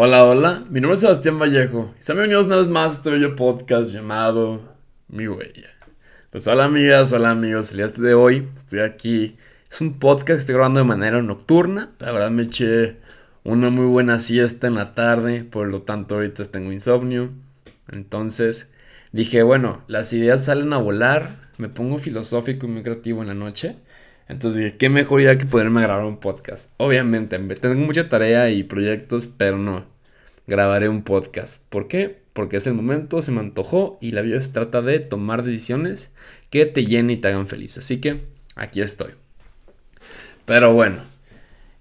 Hola, hola, mi nombre es Sebastián Vallejo y sean bienvenidos una vez más a este bello podcast llamado Mi Huella. Pues hola amigas, hola amigos, el día de hoy estoy aquí. Es un podcast que estoy grabando de manera nocturna. La verdad me eché una muy buena siesta en la tarde, por lo tanto ahorita tengo insomnio. Entonces dije, bueno, las ideas salen a volar, me pongo filosófico y muy creativo en la noche. Entonces dije, qué mejor idea que poderme grabar un podcast. Obviamente, tengo mucha tarea y proyectos, pero no. Grabaré un podcast. ¿Por qué? Porque es el momento, se me antojó y la vida se trata de tomar decisiones que te llenen y te hagan feliz. Así que aquí estoy. Pero bueno,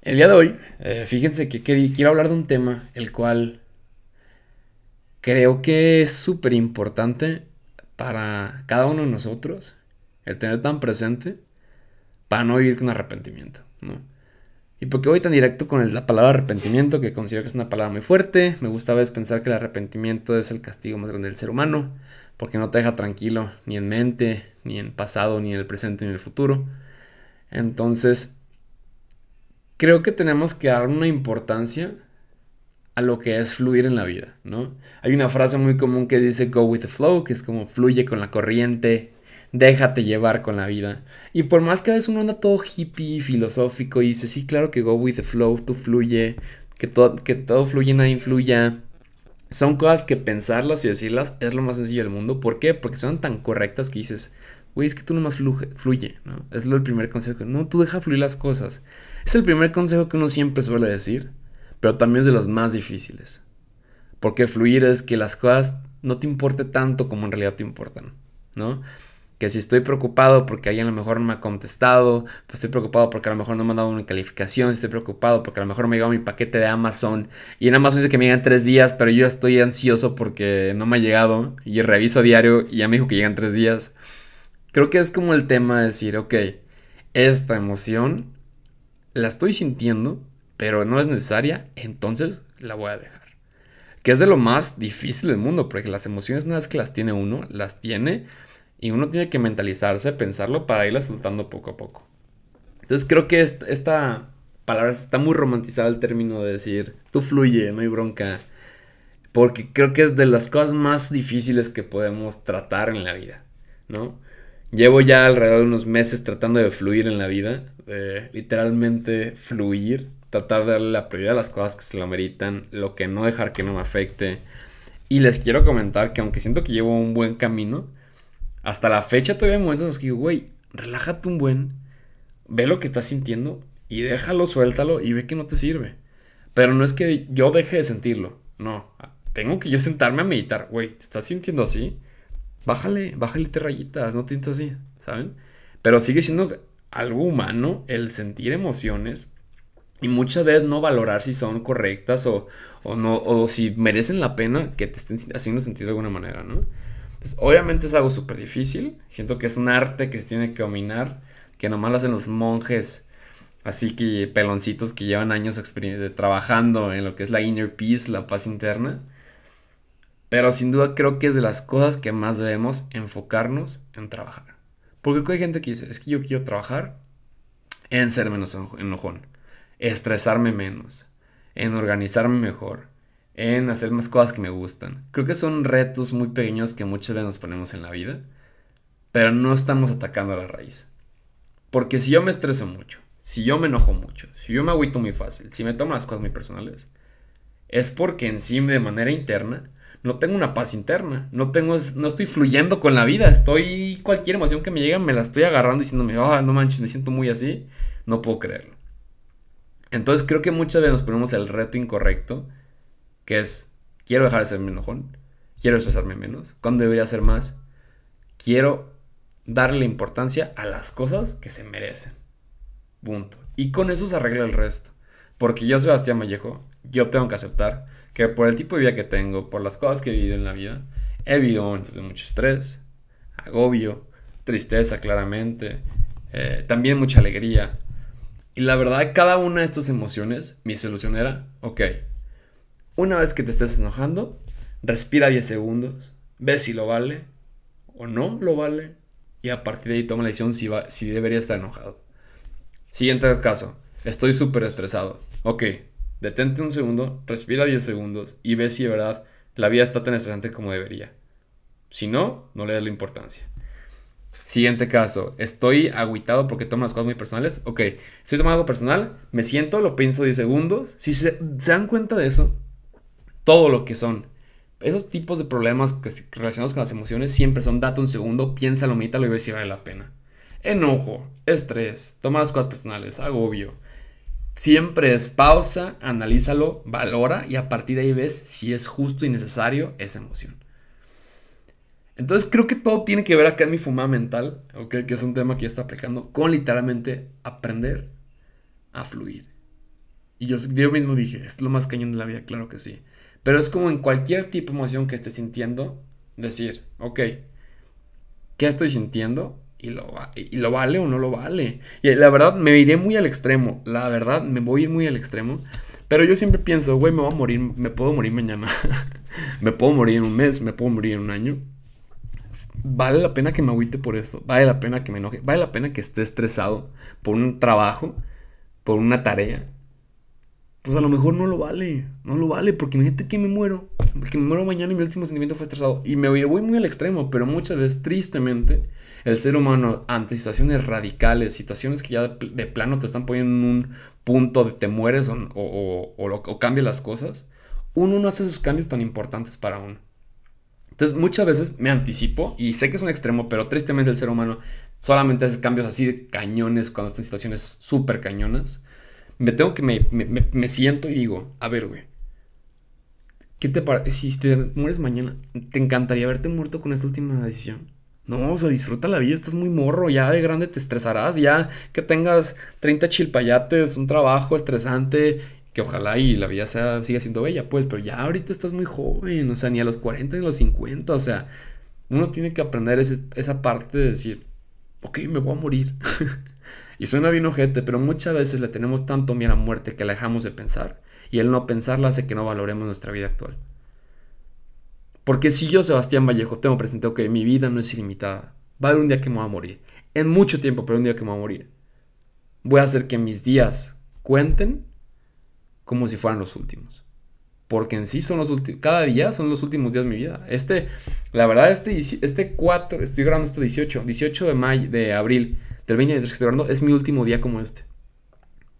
el día de hoy, eh, fíjense que quiero hablar de un tema el cual creo que es súper importante para cada uno de nosotros, el tener tan presente para no vivir con arrepentimiento, ¿no? ¿Y por qué voy tan directo con la palabra arrepentimiento, que considero que es una palabra muy fuerte? Me gusta a veces pensar que el arrepentimiento es el castigo más grande del ser humano, porque no te deja tranquilo ni en mente, ni en pasado, ni en el presente, ni en el futuro. Entonces, creo que tenemos que dar una importancia a lo que es fluir en la vida, ¿no? Hay una frase muy común que dice go with the flow, que es como fluye con la corriente, déjate llevar con la vida. Y por más que a veces uno anda todo hippie, filosófico y dice, sí, claro que go with the flow, tú fluye, que, todo que todo fluye, nada influya. Son cosas que pensarlas y decirlas es lo más sencillo del mundo. ¿Por qué? Porque son tan correctas que dices, güey, es que tú nomás fluye, fluye, ¿no? Es lo el primer consejo. No, tú deja fluir las cosas. Es el primer consejo que uno siempre suele decir, pero también es de los más difíciles. Porque fluir es que las cosas no te importe tanto como en realidad te importan, ¿no? que si estoy preocupado porque alguien a lo mejor no me ha contestado, pues estoy preocupado porque a lo mejor no me han dado una calificación, estoy preocupado porque a lo mejor me llegado mi paquete de Amazon y en Amazon dice que me llegan tres días, pero yo estoy ansioso porque no me ha llegado y reviso diario y ya me dijo que llegan tres días. Creo que es como el tema de decir, ok, esta emoción la estoy sintiendo, pero no es necesaria, entonces la voy a dejar. Que es de lo más difícil del mundo, porque las emociones una vez que las tiene uno, las tiene y uno tiene que mentalizarse, pensarlo para irla soltando poco a poco. Entonces creo que esta, palabra está muy romantizada el término de decir, tú fluye, no hay bronca. Porque creo que es de las cosas más difíciles que podemos tratar en la vida, ¿no? Llevo ya alrededor de unos meses tratando de fluir en la vida, de literalmente fluir, tratar de darle la prioridad a las cosas que se lo meritan, lo que no dejar que no me afecte. Y les quiero comentar que aunque siento que llevo un buen camino, hasta la fecha todavía hay momentos en los que digo, güey, relájate un buen, ve lo que estás sintiendo y déjalo, suéltalo y ve que no te sirve. Pero no es que yo deje de sentirlo, no. Tengo que yo sentarme a meditar, güey, ¿te estás sintiendo así? Bájale, bájale te rayitas, no sientas así, ¿saben? Pero sigue siendo algo humano el sentir emociones y muchas veces no valorar si son correctas o, o no, o si merecen la pena que te estén haciendo sentir de alguna manera, ¿no? obviamente es algo súper difícil. Siento que es un arte que se tiene que dominar, que nomás lo hacen los monjes, así que peloncitos que llevan años trabajando en lo que es la inner peace, la paz interna. Pero sin duda creo que es de las cosas que más debemos enfocarnos en trabajar. Porque hay gente que dice, es que yo quiero trabajar en ser menos enojón, estresarme menos, en organizarme mejor, en hacer más cosas que me gustan. Creo que son retos muy pequeños que muchas veces nos ponemos en la vida, pero no estamos atacando a la raíz. Porque si yo me estreso mucho, si yo me enojo mucho, si yo me agüito muy fácil, si me tomo las cosas muy personales, es porque en sí de manera interna no tengo una paz interna, no tengo no estoy fluyendo con la vida, estoy cualquier emoción que me llega me la estoy agarrando diciéndome, "Ah, no manches, me siento muy así", no puedo creerlo. Entonces creo que muchas veces ponemos el reto incorrecto que es, quiero dejar de ser enojón, quiero estresarme menos, cuando debería ser más, quiero darle importancia a las cosas que se merecen. Punto. Y con eso se arregla el resto. Porque yo, Sebastián Vallejo, yo tengo que aceptar que por el tipo de vida que tengo, por las cosas que he vivido en la vida, he vivido momentos de mucho estrés, agobio, tristeza claramente, eh, también mucha alegría. Y la verdad, cada una de estas emociones, mi solución era, ok, una vez que te estés enojando, respira 10 segundos, ve si lo vale o no lo vale, y a partir de ahí toma la decisión si, va, si debería estar enojado. Siguiente caso, estoy súper estresado. Ok, detente un segundo, respira 10 segundos y ve si de verdad la vida está tan estresante como debería. Si no, no le das la importancia. Siguiente caso, estoy aguitado porque tomo las cosas muy personales. Ok, estoy tomando algo personal, me siento, lo pienso 10 segundos. Si se, dan cuenta de eso, todo lo que son esos tipos de problemas relacionados con las emociones siempre son date un segundo, piénsalo, medítalo y ve si vale la pena. Enojo, estrés, tomar las cosas personales, agobio. Siempre es pausa, analízalo, valora y a partir de ahí ves si es justo y necesario esa emoción. Entonces creo que todo tiene que ver acá en mi fumada mental, que es un tema que ya está aplicando, con literalmente aprender a fluir. Y yo, yo mismo dije, es lo más cañón de la vida, claro que sí. Pero es como en cualquier tipo de emoción que estés sintiendo, decir, ok, ¿qué estoy sintiendo? Y lo, y lo vale o no lo vale. Y la verdad, me iré muy al extremo. La verdad, me voy a ir muy al extremo. Pero yo siempre pienso, güey, me voy a morir, me puedo morir mañana. me puedo morir en un mes, me puedo morir en un año vale la pena que me agüite por esto, vale la pena que me enoje, vale la pena que esté estresado por un trabajo, por una tarea. Pues a lo mejor no lo vale, no lo vale, porque imagínate que me muero, que me muero mañana y mi último sentimiento fue estresado. Y me voy muy al extremo, pero muchas veces, tristemente, el ser humano ante situaciones radicales, situaciones que ya de, plano te están poniendo en un punto de te mueres o, o, o, cambia las cosas, uno no hace esos cambios tan importantes para uno. Entonces muchas veces me anticipo y sé que es un extremo, pero tristemente el ser humano solamente hace cambios así de cañones cuando está en situaciones súper cañonas. Me tengo que me, me, siento y digo, a ver, güey, ¿qué te parece? Si te mueres mañana, ¿te encantaría haberte muerto con esta última decisión? No, o sea, disfruta la vida, estás muy morro, ya de grande te estresarás, ya que tengas 30 chilpayates, un trabajo estresante que ojalá y la vida sea, siga siendo bella, pues, pero ya ahorita estás muy joven, o sea, ni a los 40 ni a los 50, o sea, uno tiene que aprender esa parte de decir, ok, me voy a morir. y suena bien ojete, pero muchas veces le tenemos tanto miedo a la muerte que la dejamos de pensar, y el no pensarla hace que no valoremos nuestra vida actual. Porque si yo, Sebastián Vallejo, tengo presente, ok, mi vida no es ilimitada, va a haber un día que me voy a morir, en mucho tiempo, pero un día que me voy a morir. Voy a hacer que mis días cuenten como si fueran los últimos. Porque en sí son los últimos, cada día son los últimos días de mi vida. Este, la verdad, este, este 4, estoy grabando esto 18, 18 de mayo, de abril del 2023 que estoy grabando, es mi último día como este.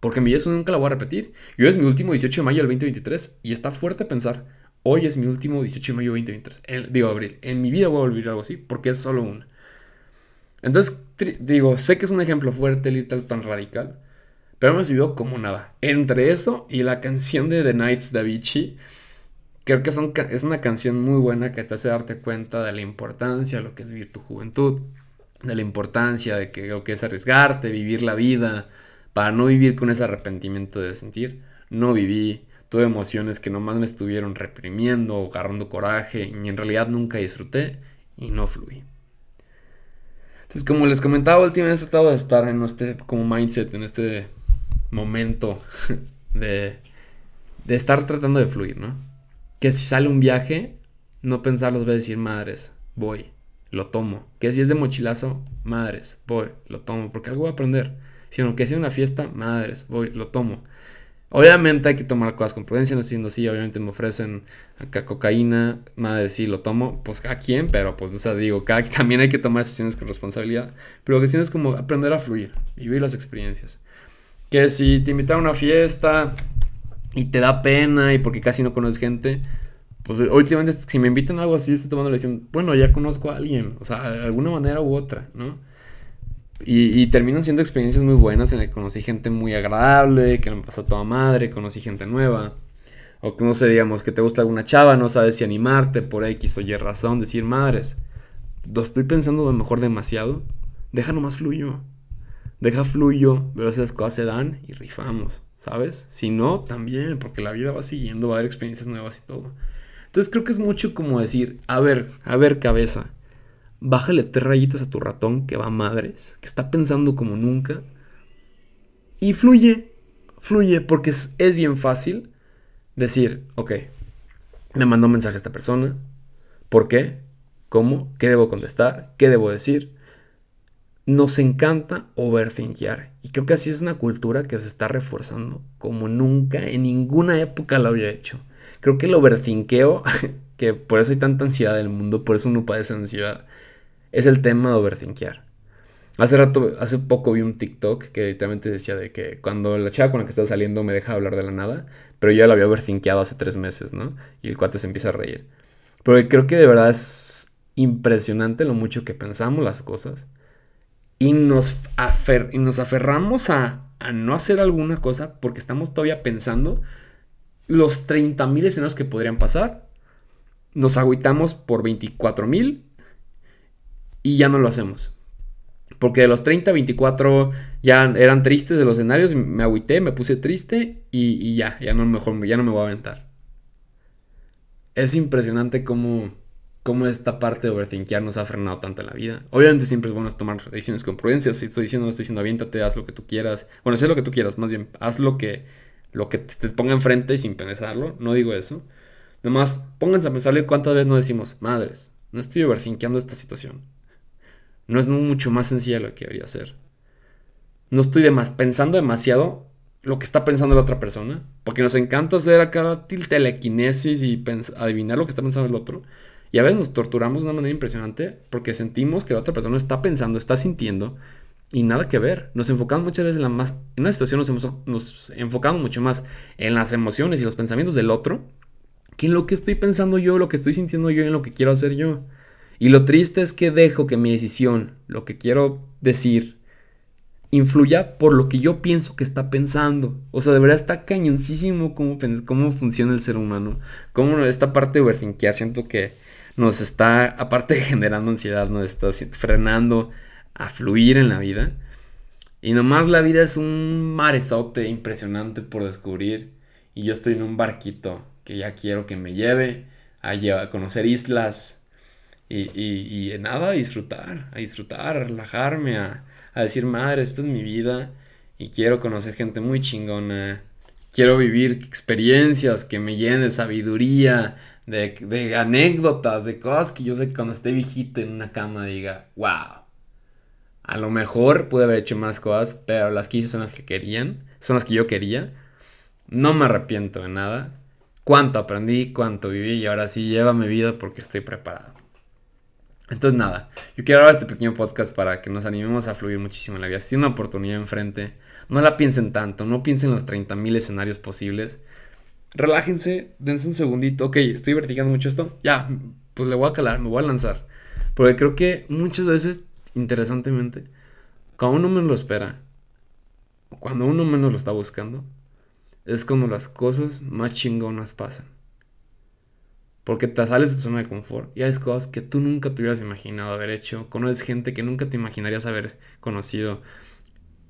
Porque mi vida eso nunca la voy a repetir. Y hoy es mi último 18 de mayo del 2023 y está fuerte pensar, hoy es mi último 18 de mayo del 2023, digo abril. En mi vida voy a volver algo así porque es solo uno. Entonces, digo, sé que es un ejemplo fuerte, literal, tan radical. Pero me sido como nada. Entre eso y la canción de The Nights de Avicii, creo que son, es una canción muy buena que te hace darte cuenta de la importancia de lo que es vivir tu juventud, de la importancia de que lo que es arriesgarte, vivir la vida, para no vivir con ese arrepentimiento de sentir. No viví, tuve emociones que nomás me estuvieron reprimiendo, agarrando coraje, y en realidad nunca disfruté y no fluí. Entonces, como les comentaba, últimamente he tratado de estar en este como mindset, en este momento de, de estar tratando de fluir, ¿no? Que si sale un viaje, no pensarlos, voy a decir, madres, voy, lo tomo. Que si es de mochilazo, madres, voy, lo tomo, porque algo voy a aprender. Sino que si es una fiesta, madres, voy, lo tomo. Obviamente hay que tomar cosas con prudencia, no siendo así, obviamente me ofrecen acá cocaína, madre, sí, lo tomo, pues a quién, pero pues, o sea, digo, cada, también hay que tomar decisiones con responsabilidad, pero que si es como aprender a fluir, vivir las experiencias. Que si te invitan a una fiesta y te da pena y porque casi no conoces gente, pues últimamente si me invitan a algo así, estoy tomando la decisión, bueno, ya conozco a alguien, o sea, de alguna manera u otra, ¿no? Y, terminan siendo experiencias muy buenas en las que conocí gente muy agradable, que me pasó toda madre, conocí gente nueva. O que no sé, digamos, que te gusta alguna chava, no sabes si animarte por X o Y razón, decir madres. Lo estoy pensando a lo mejor demasiado. Deja nomás fluyo. Deja fluyo, pero esas cosas se dan y rifamos, ¿sabes? Si no, también, porque la vida va siguiendo, va a haber experiencias nuevas y todo. Entonces creo que es mucho como decir, a ver, a ver cabeza, bájale tres rayitas a tu ratón que va a madres, que está pensando como nunca, Y fluye, fluye, porque es, es bien fácil decir, ok, me mandó un mensaje a esta persona, ¿por qué? ¿Cómo? ¿Qué debo contestar? ¿Qué debo decir? Nos encanta overthinkear. Y creo que así es una cultura que se está reforzando como nunca en ninguna época lo había hecho. Creo que el overthinkeo, que por eso hay tanta ansiedad en el mundo, por eso uno padece ansiedad, es el tema de overthinkear. Hace rato, hace poco vi un TikTok que literalmente decía de que cuando la chava con la que estaba saliendo me deja hablar de la nada, pero yo ya lo había overthinkeado hace tres meses, ¿no? Y el cuate se empieza a reír. Pero creo que de verdad es impresionante lo mucho que pensamos las cosas y nos, y nos aferramos a, a, no hacer alguna cosa porque estamos todavía pensando los 30.000 escenarios que podrían pasar. Nos agüitamos por 24.000 y ya no lo hacemos. Porque de los 30, 24 ya eran tristes de los escenarios, me agüité, me puse triste y, ya, ya ya no me voy a aventar. Es impresionante cómo, cómo esta parte de overthinkear nos ha frenado tanto en la vida. Obviamente siempre es bueno tomar decisiones con prudencia. Si estoy diciendo, estoy diciendo, aviéntate, haz lo que tú quieras. Bueno, sé lo que tú quieras, más bien, haz lo que, lo que te ponga enfrente sin pensarlo. No digo eso. Nomás pónganse a pensarle cuántas veces no decimos, madres, no estoy overthinkeando esta situación no es mucho más sencilla lo que debería ser. No estoy pensando demasiado lo que está pensando la otra persona, porque nos encanta hacer acá telequinesis y adivinar lo que está pensando el otro. Y a veces nos torturamos de una manera impresionante porque sentimos que la otra persona está pensando, está sintiendo y nada que ver. Nos enfocamos muchas veces en la más. En una situación nos, nos enfocamos mucho más en las emociones y los pensamientos del otro que en lo que estoy pensando yo, lo que estoy sintiendo yo y en lo que quiero hacer yo. Y lo triste es que dejo que mi decisión, lo que quiero decir, influya por lo que yo pienso que está pensando. O sea, de verdad está cañoncísimo cómo, cómo funciona el ser humano. Cómo esta parte de overthinkear siento que nos está, aparte de generando ansiedad, nos está frenando a fluir en la vida. Y nomás la vida es un maresote impresionante por descubrir. Y yo estoy en un barquito que ya quiero que me lleve a, a conocer islas, y, y, y nada, a disfrutar, a disfrutar, a relajarme, a, a decir, madre, esta es mi vida y quiero conocer gente muy chingona. Quiero vivir experiencias que me llenen de sabiduría, de, de, anécdotas, de cosas que yo sé que cuando esté viejito en una cama diga, wow. A lo mejor pude haber hecho más cosas, pero las que hice son las que querían, son las que yo quería. No me arrepiento de nada. Cuánto aprendí, cuánto viví y ahora sí lleva mi vida porque estoy preparado. Entonces nada, yo quiero hablar este pequeño podcast para que nos animemos a fluir muchísimo en la vida. Si tienen una oportunidad enfrente, no la piensen tanto, no piensen en los 30.000 escenarios posibles. Relájense, dense un segundito, ok, estoy vertigando mucho esto, ya, pues le voy a calar, me voy a lanzar. Porque creo que muchas veces, interesantemente, cuando uno menos lo espera, cuando uno menos lo está buscando, es cuando las cosas más chingonas pasan. Porque te sales de tu zona de confort y haces cosas que tú nunca te hubieras imaginado haber hecho. Conoces gente que nunca te imaginarías haber conocido.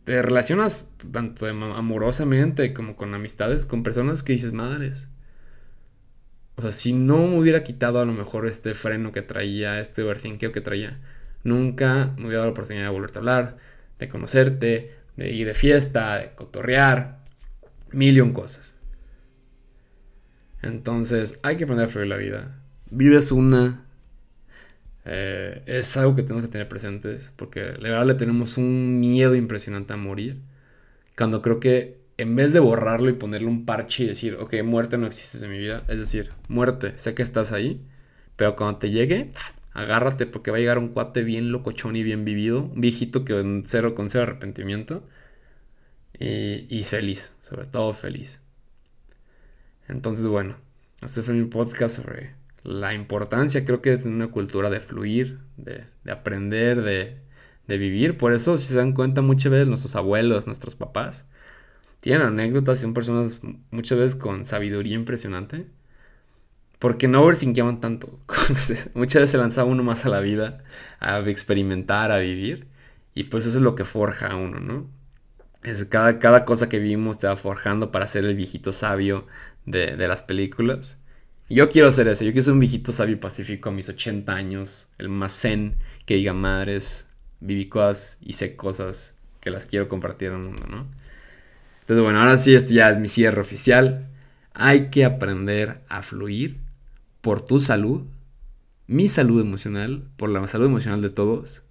Te relacionas tanto amorosamente como con amistades, con personas que dices madres. O sea, si no me hubiera quitado a lo mejor este freno que traía, este overthinkeo que traía, nunca me hubiera dado la oportunidad de volverte a hablar, de conocerte, de ir de fiesta, de cotorrear, millón cosas. Entonces, hay que aprender a fluir la vida. Vida es una. Eh, es algo que tenemos que tener presentes. Porque la verdad le tenemos un miedo impresionante a morir. Cuando creo que en vez de borrarlo y ponerle un parche y decir, ok, muerte no existe en mi vida. Es decir, muerte, sé que estás ahí. Pero cuando te llegue, agárrate porque va a llegar un cuate bien locochón y bien vivido. Un viejito que con cero, con cero arrepentimiento. Y, y feliz, sobre todo feliz. Entonces, bueno, este fue mi podcast sobre la importancia, creo que es de una cultura de fluir, de, aprender, de, de, vivir. Por eso, si se dan cuenta, muchas veces nuestros abuelos, nuestros papás, tienen anécdotas y son personas muchas veces con sabiduría impresionante. Porque no overthinkaban tanto. muchas veces se lanzaba uno más a la vida, a experimentar, a vivir. Y pues eso es lo que forja a uno, ¿no? Es cada, cada cosa que vivimos te va forjando para ser el viejito sabio de, las películas. yo quiero hacer eso, yo quiero ser un viejito sabio pacífico a mis 80 años, el más zen que diga madres, viví cosas y sé cosas que las quiero compartir al mundo, ¿no? Entonces, bueno, ahora sí, este ya es mi cierre oficial. Hay que aprender a fluir por tu salud, mi salud emocional, por la salud emocional de todos.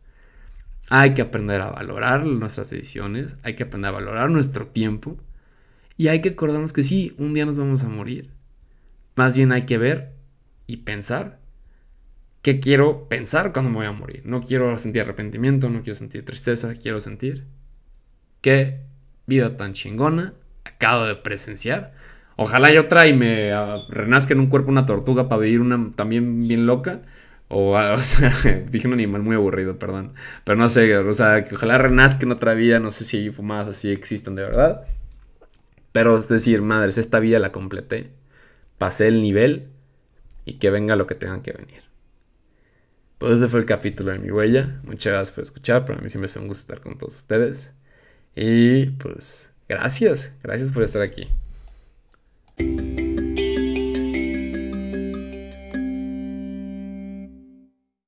Hay que aprender a valorar nuestras decisiones, hay que aprender a valorar nuestro tiempo y hay que acordarnos que sí, un día nos vamos a morir. Más bien hay que ver y pensar qué quiero pensar cuando me voy a morir. No quiero sentir arrepentimiento, no quiero sentir tristeza, quiero sentir qué vida tan chingona acabo de presenciar. Ojalá yo otra y me ah, renazca en un cuerpo una tortuga para vivir una también bien loca. O, o sea, dije un animal muy aburrido, perdón. Pero no sé, o sea, que ojalá renazca en otra vida. No sé si fumadas así existan de verdad. Pero es decir, madres, esta vida la completé. Pasé el nivel y que venga lo que tenga que venir. Pues ese fue el capítulo de mi huella. Muchas gracias por escuchar. Para mí siempre es un gusto estar con todos ustedes. Y pues gracias, gracias por estar aquí.